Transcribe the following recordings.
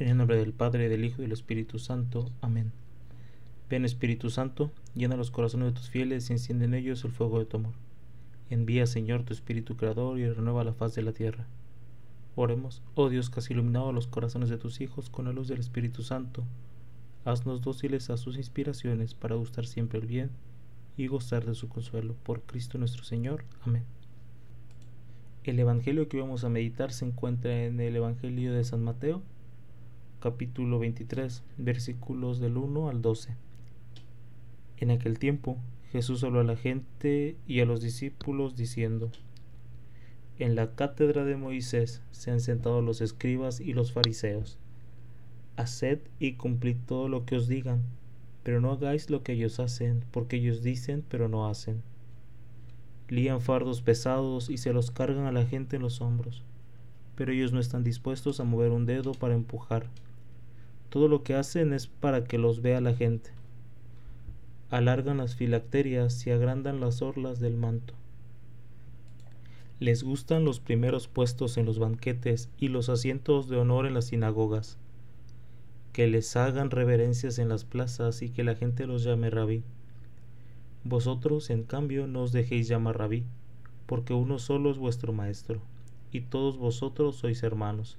En el nombre del Padre, del Hijo y del Espíritu Santo. Amén. Ven Espíritu Santo, llena los corazones de tus fieles y enciende en ellos el fuego de tu amor. Envía, Señor, tu Espíritu Creador y renueva la faz de la tierra. Oremos, oh Dios que has iluminado los corazones de tus hijos con la luz del Espíritu Santo. Haznos dóciles a sus inspiraciones para gustar siempre el bien y gozar de su consuelo. Por Cristo nuestro Señor. Amén. El Evangelio que vamos a meditar se encuentra en el Evangelio de San Mateo, capítulo 23, versículos del 1 al 12. En aquel tiempo Jesús habló a la gente y a los discípulos diciendo, En la cátedra de Moisés se han sentado los escribas y los fariseos. Haced y cumplid todo lo que os digan, pero no hagáis lo que ellos hacen, porque ellos dicen, pero no hacen. Lían fardos pesados y se los cargan a la gente en los hombros, pero ellos no están dispuestos a mover un dedo para empujar todo lo que hacen es para que los vea la gente. Alargan las filacterias y agrandan las orlas del manto. Les gustan los primeros puestos en los banquetes y los asientos de honor en las sinagogas. Que les hagan reverencias en las plazas y que la gente los llame rabí. Vosotros, en cambio, no os dejéis llamar rabí, porque uno solo es vuestro maestro, y todos vosotros sois hermanos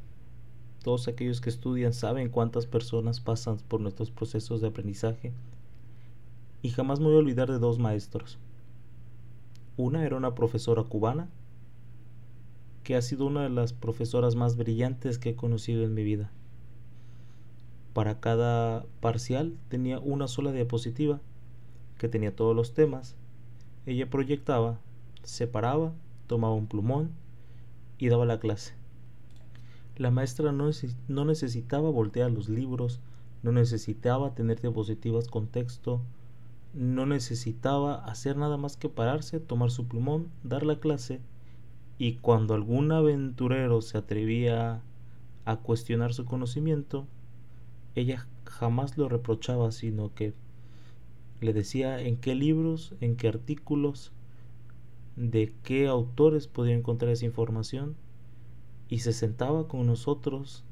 Todos aquellos que estudian saben cuántas personas pasan por nuestros procesos de aprendizaje y jamás me voy a olvidar de dos maestros. Una era una profesora cubana, que ha sido una de las profesoras más brillantes que he conocido en mi vida. Para cada parcial tenía una sola diapositiva, que tenía todos los temas. Ella proyectaba, separaba, tomaba un plumón y daba la clase. La maestra no, necesitaba voltear los libros, no necesitaba tener diapositivas con texto, no necesitaba hacer nada más que pararse, tomar su plumón, dar la clase y cuando algún aventurero se atrevía a cuestionar su conocimiento, ella jamás lo reprochaba, sino que le decía en qué libros, en qué artículos, de qué autores podía encontrar esa información y se sentaba con nosotros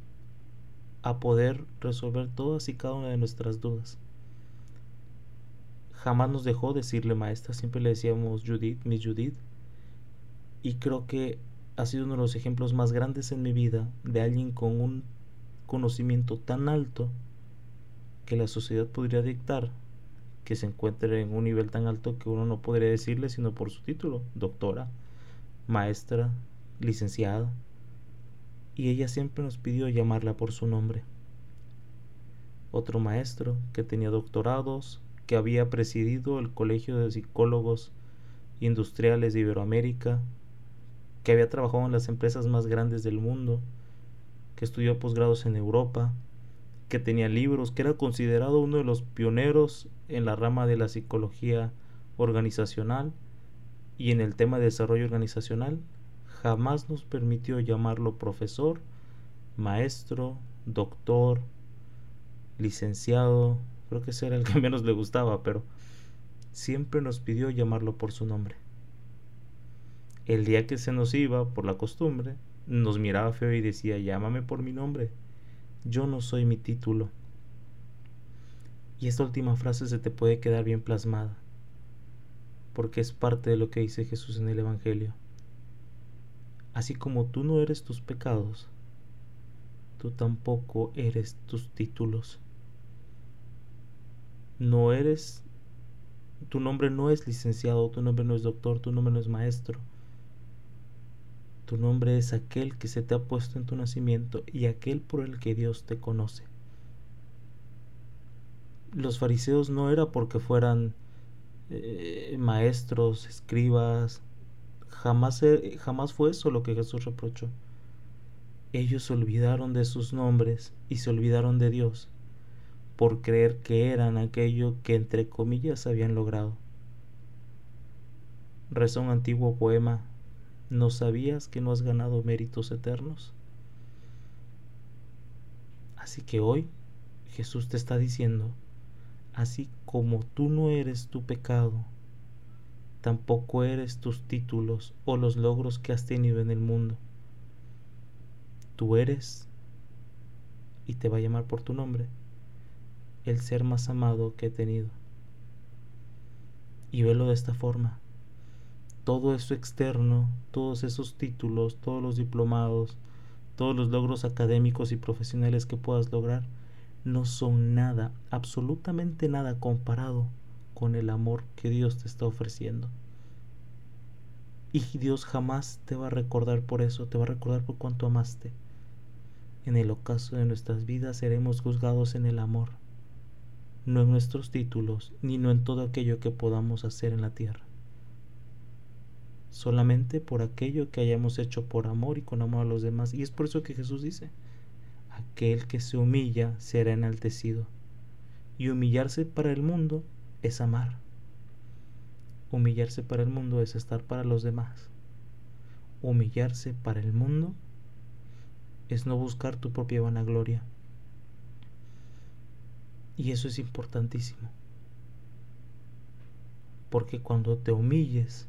a poder resolver todas y cada una de nuestras dudas jamás nos dejó decirle maestra, siempre le decíamos Judith, Miss Judith. Y creo que ha sido uno de los ejemplos más grandes en mi vida de alguien con un conocimiento tan alto que la sociedad podría dictar que se encuentre en un nivel tan alto que uno no podría decirle sino por su título, doctora, maestra, licenciada. Y ella siempre nos pidió llamarla por su nombre. Otro maestro que tenía doctorados, que había presidido el Colegio de Psicólogos Industriales de Iberoamérica, que había trabajado en las empresas más grandes del mundo, que estudió posgrados en Europa, que tenía libros, que era considerado uno de los pioneros en la rama de la psicología organizacional y en el tema de desarrollo organizacional, jamás nos permitió llamarlo profesor, maestro, doctor, licenciado, Creo que ese era el que menos le gustaba, pero siempre nos pidió llamarlo por su nombre. El día que se nos iba, por la costumbre, nos miraba feo y decía, llámame por mi nombre. Yo no soy mi título. Y esta última frase se te puede quedar bien plasmada, porque es parte de lo que dice Jesús en el Evangelio. Así como tú no eres tus pecados, tú tampoco eres tus títulos no eres Tu nombre no es licenciado, tu nombre no es doctor, tu nombre no es maestro. Tu nombre es aquel que se te ha puesto en tu nacimiento y aquel por el que Dios te conoce. Los fariseos no era porque fueran eh, maestros, escribas, jamás, fue eso lo que Jesús reprochó. Ellos se olvidaron de sus nombres y se olvidaron de Dios por creer que eran aquello que entre comillas habían logrado. Reza antiguo poema, ¿no sabías que no has ganado méritos eternos? Así que hoy Jesús te está diciendo, así como tú no eres tu pecado, tampoco eres tus títulos o los logros que has tenido en el mundo. Tú eres, y te va a llamar por tu nombre, el ser más amado que he tenido. Y velo de esta forma. Todo eso externo, todos esos títulos, todos los diplomados, todos los logros académicos y profesionales que puedas lograr, no son nada, absolutamente nada comparado con el amor que Dios te está ofreciendo. Y Dios jamás te va a recordar por eso, te va a recordar por cuanto amaste. En el ocaso de nuestras vidas seremos juzgados en el amor, no en nuestros títulos, ni no en todo aquello que podamos hacer en la tierra. Solamente por aquello que hayamos hecho por amor y con amor a los demás. Y es por eso que Jesús dice, Aquel que se humilla será enaltecido. Y humillarse para el mundo es amar. Humillarse para el mundo es estar para los demás. Humillarse para el mundo es no buscar tu propia vanagloria. Y eso es importantísimo. Porque cuando te humilles,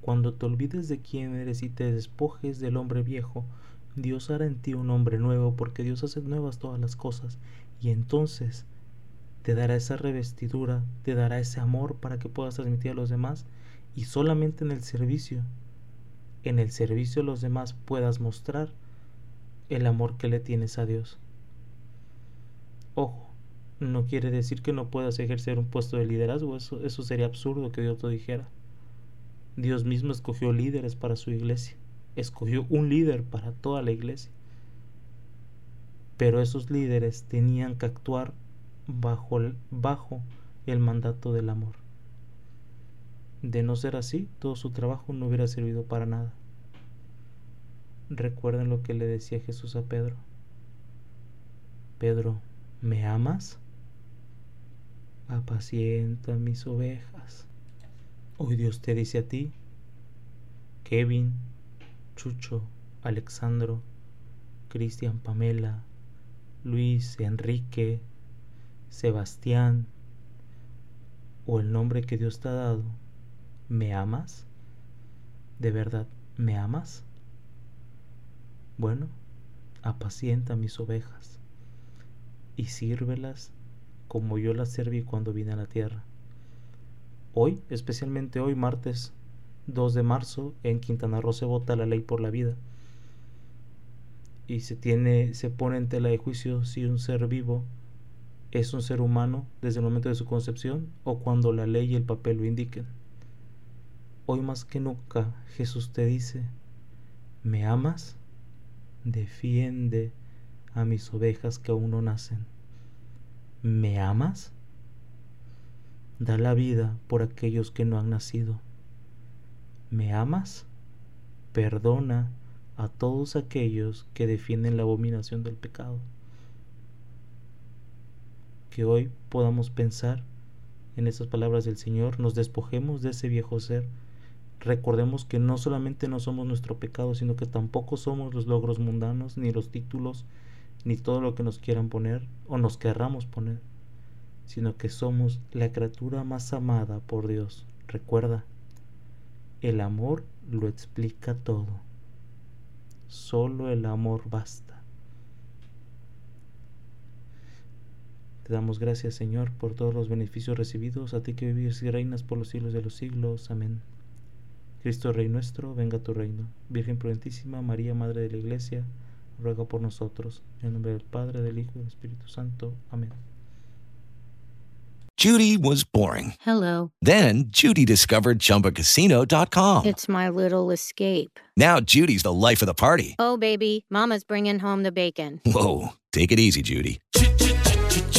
cuando te olvides de quién eres y te despojes del hombre viejo, Dios hará en ti un hombre nuevo porque Dios hace nuevas todas las cosas y entonces te dará esa revestidura, te dará ese amor para que puedas transmitir a los demás y solamente en el servicio, en el servicio a los demás puedas mostrar el amor que le tienes a Dios. Ojo, no quiere decir que no puedas ejercer un puesto de liderazgo, eso, eso sería absurdo que Dios lo dijera. Dios mismo escogió líderes para su iglesia escogió un líder para toda la iglesia. Pero esos líderes tenían que actuar bajo el, bajo el mandato del amor. De no ser así, todo su trabajo no hubiera servido para nada. Recuerden lo que le decía Jesús a Pedro. Pedro, ¿me amas? Apacienta mis ovejas. Hoy Dios te dice a ti, Kevin, Chucho, Alexandro, Cristian, Pamela, Luis, Enrique, Sebastián, o el nombre que Dios te ha dado, ¿me amas? ¿De verdad me amas? Bueno, apacienta mis ovejas y sírvelas como yo las serví cuando vine a la tierra. Hoy, especialmente hoy, martes 2 de marzo en Quintana Roo se vota la ley por la vida y se tiene se pone en tela de juicio si un ser vivo es un ser humano desde el momento de su concepción o cuando la ley y el papel lo indiquen. Hoy más que nunca Jesús te dice, ¿me amas? Defiende a mis ovejas que aún no nacen. ¿Me amas? Da la vida por aquellos que no han nacido. ¿Me amas? Perdona a todos aquellos que defienden la abominación del pecado. Que hoy podamos pensar en esas palabras del Señor, nos despojemos de ese viejo ser, recordemos que no solamente no somos nuestro pecado, sino que tampoco somos los logros mundanos, ni los títulos, ni todo lo que nos quieran poner o nos querramos poner, sino que somos la criatura más amada por Dios. Recuerda, el amor lo explica todo. Solo el amor basta. Te damos gracias, Señor, por todos los beneficios recibidos, a ti que vives y reinas por los siglos de los siglos. Amén. Cristo Rey nuestro, venga a tu reino. Virgen prudentísima, María, Madre de la Iglesia, ruega por nosotros. En nombre del Padre, del Hijo y del Espíritu Santo. Amén. Judy was boring. Hello. Then Judy discovered ChumbaCasino.com. It's my little escape. Now Judy's the life of the party. Oh, baby, Mama's bringing home the bacon. Whoa, take it easy, Judy.